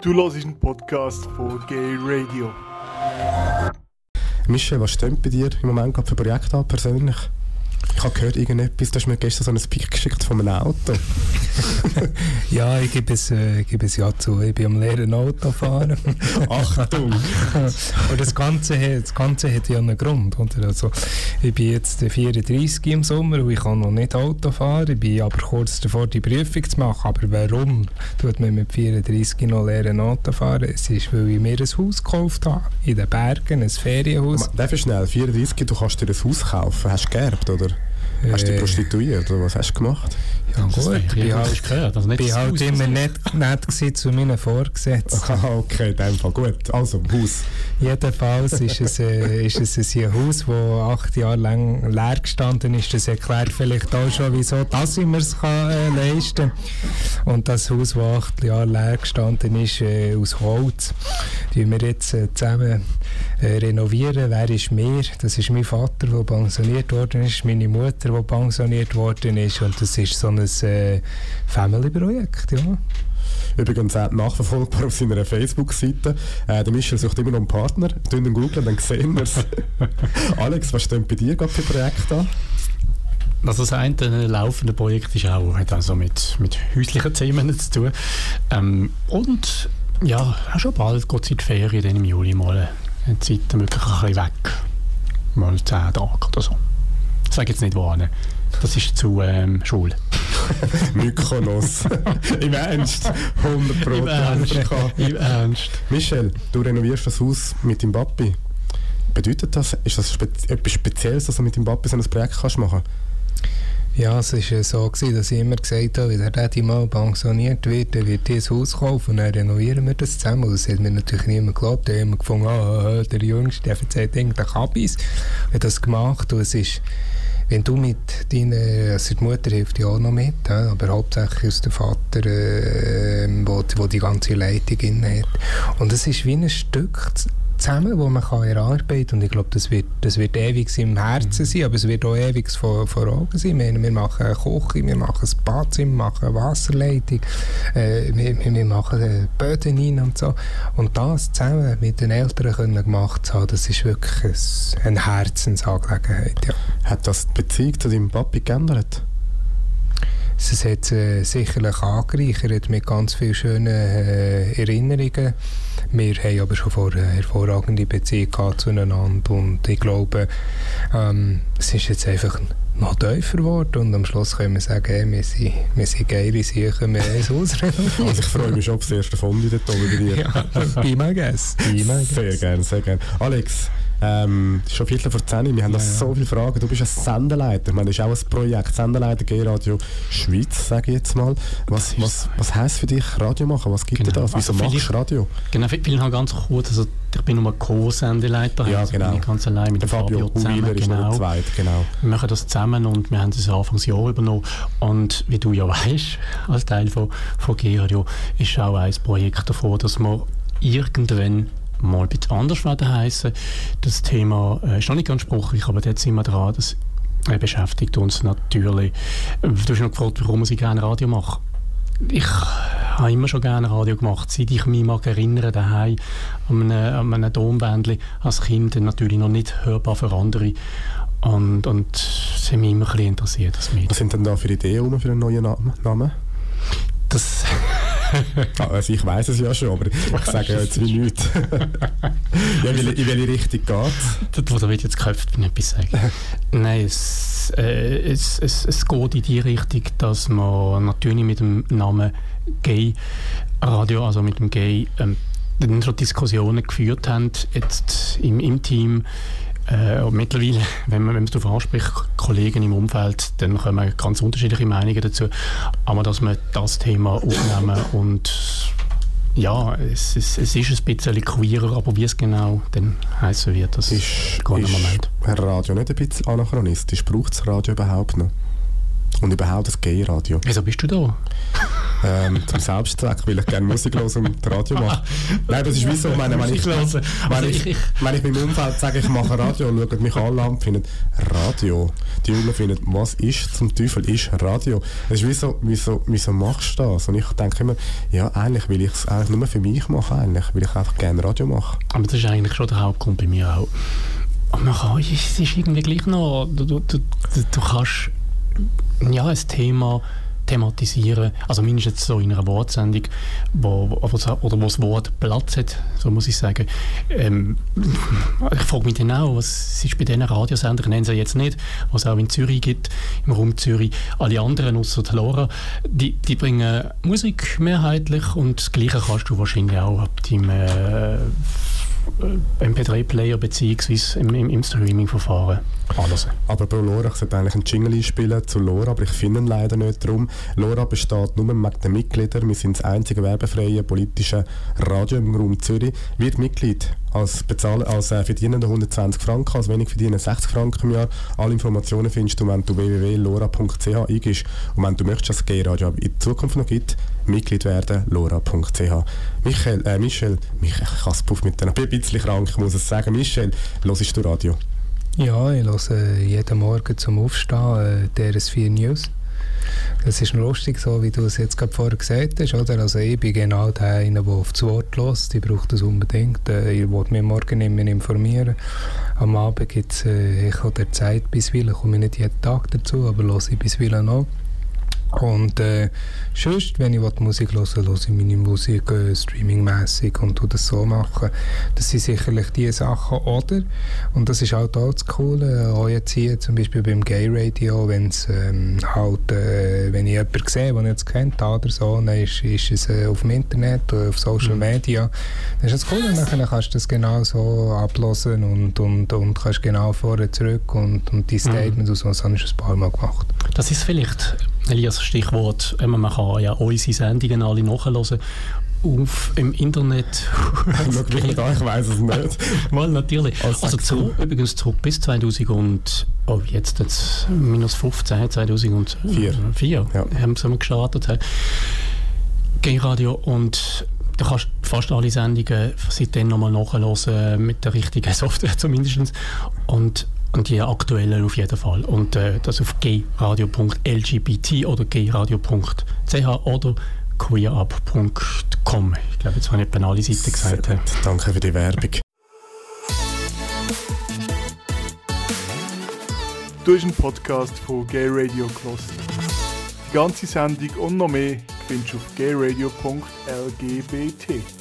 Du hörst einen Podcast von Gay Radio. Michel, was stimmt bei dir im Moment gerade für Projekte an, persönlich? Ich habe gehört, irgendetwas, du hast mir gestern so ein Pick geschickt von einem Auto. ja, ich gebe es, äh, gebe es ja zu. Ich bin am leeren Auto fahren. Achtung! und das Ganze, hat, das Ganze hat ja einen Grund. Oder? Also, ich bin jetzt 34 im Sommer und ich kann noch nicht Auto fahren. Ich bin aber kurz davor, die Prüfung zu machen. Aber warum tut man mit 34 noch leeren Auto fahren? Es ist, weil ich mir ein Haus gekauft habe. In den Bergen, ein Ferienhaus. Darf ich schnell? 34, du kannst dir ein Haus kaufen. Hast du geerbt, oder? Hast du dich äh, prostituiert oder was hast du gemacht? Ja gut, ich bin halt, gehört, also nicht halt immer nicht nett zu meinen Vorgesetzten. Ah, okay, in dem Fall gut. Also, Haus. Jedenfalls ist es, äh, ist es ein Haus, das acht Jahre lang leer gestanden ist. Das erklärt vielleicht auch schon, wieso dass ich mir es äh, leisten kann. Und das Haus, das acht Jahre leer gestanden ist, äh, aus Holz, die wir jetzt äh, zusammen äh, renovieren. Wer ist mir? Das ist mein Vater, der pensioniert worden ist, meine Mutter, die pensioniert worden ist. Und das ist so ein äh, Family-Projekt, ja. Übrigens auch nachverfolgbar auf seiner Facebook-Seite. Äh, der Michel sucht immer noch einen Partner. Tun ihn googeln, dann sehen wir es. Alex, was steht bei dir gerade für Projekte an? Also das eine laufende Projekt ist auch, hat also mit, mit häuslichen Themen zu tun. Ähm, und ja, schon bald geht es in die Ferien, dann im Juli mal eine Zeit wirklich ein bisschen weg. Mal 10 Tage oder so. Ich sage jetzt nicht wo hin. Das ist zu ähm, schwul. Mykonos. Im Ernst? 100 Pro. Im Ernst. Im Ernst. Michel, du renovierst das Haus mit dem Papi. Bedeutet das, ist das spe etwas Spezielles, dass du mit dem Papi so ein Projekt kannst machen kannst? Ja, es war so, gewesen, dass ich immer gesagt habe, wenn der Daddy mal pensioniert wird, dann wird dieses Haus kaufen und dann renovieren wir das zusammen. Und das hat mir natürlich niemand geglaubt. Da haben wir gefunden, ah, der Jüngste, der erzählt irgendeinen Kabis. Ich habe das gemacht und es ist, wenn du mit deiner, also die Mutter hilft ja auch noch mit, aber hauptsächlich ist der Vater, äh, wo, wo die ganze Leitung inne hat. Und es ist wie ein Stück zusammen, wo man kann erarbeiten kann. Und ich glaube, das wird, das wird ewig im Herzen sein, aber es wird auch ewig vor, vor Augen sein. Wir, wir machen eine Küche, wir machen ein Badzimmer, wir machen eine Wasserleitung, äh, wir, wir machen Böden rein und so. Und das zusammen mit den Eltern können gemacht zu haben, das ist wirklich eine Herzensangelegenheit. Ja. Hat das die Beziehung zu deinem Papi geändert? Es hat äh, sicherlich angereichert mit ganz vielen schönen äh, Erinnerungen. Wir haben aber schon vorher eine hervorragende Beziehung zueinander und ich glaube, ähm, es ist jetzt einfach noch tiefer geworden und am Schluss können wir sagen, hey, wir, sind, wir sind geile Sachen, wir haben es ausrenoviert. Also ich freue mich schon auf das erste Fondi dort oben bei dir. Ja, be my guest. Sehr gerne, sehr gerne. Alex, ähm, schon Viertel vor 10 wir haben noch ja, so viele Fragen. Du bist ein Sendeleiter, ich meine, das ist auch ein Projekt. Sendeleiter G-Radio Schweiz, sage ich jetzt mal. Was, was, was heisst für dich Radio machen? Was gibt genau. dir das? Wieso also machst du Radio? Genau, vielleicht noch ganz kurz. Also, ich bin nur Co-Sendeleiter. Ja, also genau. Bin ich ganz allein mit der Fabio, Fabio zusammen. Ist genau. Zweit, genau. Wir machen das zusammen und wir haben das Anfangsjahr übernommen. Und wie du ja weißt, als Teil von, von G-Radio, ist auch ein Projekt davon, dass wir irgendwann mal ein bisschen anders werden heißen. Das Thema äh, ist noch nicht ganz spruchlich, aber dort sind wir dran. Das äh, beschäftigt uns natürlich. Du hast noch gefragt, warum ich gerne Radio mache. Ich habe immer schon gerne Radio gemacht. Seit ich mich mag erinnere, daheim an einem, an einem Tonbändchen als Kind, natürlich noch nicht hörbar für andere. Und, und hat mich immer ein bisschen interessiert. Das Was sind denn da für Ideen für einen neuen Namen? Das also ich weiß es ja schon, aber ich sage ja jetzt wie nichts. ja, in, in welche Richtung geht es? Da wird jetzt geköpft, wenn ich etwas sage. Nein, es, äh, es, es, es geht in die Richtung, dass man natürlich mit dem Namen Gay Radio, also mit dem Gay, ähm, schon Diskussionen geführt haben, jetzt im, im Team, äh, mittlerweile, wenn man, wenn man es darauf anspricht, Kollegen im Umfeld, dann kommen ganz unterschiedliche Meinungen dazu. Aber dass wir das Thema aufnehmen und ja, es, es, es ist ein bisschen queerer, aber wie es genau dann heißen wird, das ist, ist gar Moment. Herr Radio nicht ein bisschen anachronistisch? Braucht es Radio überhaupt noch? und überhaupt das Gay-Radio. Wieso bist du da? Ähm, zum Selbstzweck, weil ich gerne Musik höre und Radio mache. Nein, das ist wie so, meine, wenn, ich, wenn, Also ich, wenn ich meinem Umfeld sage, ich mache Radio, schauen mich alle an und finden, Radio. Die Jungen finden, was ist zum Teufel ist Radio? Es ist wie so, wieso, wieso machst du das? Und ich denke immer, ja, eigentlich will ich es eigentlich nur für mich machen, eigentlich, weil ich einfach gerne Radio mache. Aber das ist eigentlich schon der Hauptgrund bei mir auch. Und man kann, es ist irgendwie gleich noch, du, du, du, du kannst ja, ein Thema thematisieren, also mindestens so in einer Wortsendung, wo, wo, oder wo das Wort Platz hat, so muss ich sagen. Ähm, ich frage mich dann auch, was ist bei diesen Radiosendern, nenne sie jetzt nicht, was auch in Zürich gibt, im Raum Zürich, alle anderen außer die Lora, die, die bringen Musik mehrheitlich und das Gleiche kannst du wahrscheinlich auch ab deinem äh, MP3-Player beziehungsweise im, im, im Streaming-Verfahren anhören. Aber bei Lora, ich sollte eigentlich einen Jingle einspielen zu Lora, aber ich finde ihn leider nicht drum. Lora besteht nur mit den Mitgliedern. Wir sind das einzige werbefreie politische Radio im Raum Zürich. Wird Mitglied als, bezahlen, als äh, Verdienende 120 Franken, als wenig verdienen 60 Franken im Jahr. Alle Informationen findest du, wenn du www.lora.ch eingibst. Und wenn du möchtest, dass es G-Radio in Zukunft noch gibt, Mitglied werden, lora.ch. Michael, äh, Michel, ich kann es mit denen, ich bin ein bisschen krank, ich muss es sagen. Michel, hörst du Radio? Ja, ich höre jeden Morgen zum Aufstehen äh, DRS4 News. Das ist lustig, so wie du es jetzt gerade vorher gesagt hast. Oder? Also ich bin genau der, eine, der auf das Wort lässt. Ich brauche das unbedingt. Äh, ich wollte mich morgen immer informieren. Am Abend gibt es äh, Echo der Zeit bisweilen. komme ich nicht jeden Tag dazu, aber höre ich bisweilen noch. Und äh, sonst, wenn ich Musik höre, höre ich meine Musik äh, streamingmässig und tu das so machen. Das sind sicherlich die Sachen, oder? Und das ist halt auch das Coole, auch jetzt hier zum Beispiel beim Gay Radio, wenn es ähm, halt, äh, wenn ich jemanden sehe, den ich jetzt kennt oder so, dann ist, ist es äh, auf dem Internet oder auf Social Mhm. Media. Das ist das Coole, nachher kannst du das genau so ablosen und, und, und kannst genau vorher zurück und, und die Statements und so, das habe ich schon ein paar Mal gemacht. Das ist vielleicht, Elias, Stichwort, man kann ja unsere Sendungen alle nachhören auf im Internet. Ich weiss es nicht. Mal natürlich. Als Also zurück, übrigens zurück bis 2000 und oh, jetzt, jetzt minus 15, 2004 Vier. Ja. haben sie mal gestartet. G-Radio und du kannst fast alle Sendungen seitdem nochmal nachhören mit der richtigen Software zumindest und und die aktuellen auf jeden Fall. Und äh, das auf gradio.lgbt oder gradio.ch oder queerup.com. Ich glaube, jetzt habe ich alle Seiten gesagt. he. Danke für die Werbung. Du hast einen Podcast von Gay Radio gehört. Die ganze Sendung und noch mehr findest du auf gayradio.lgbt.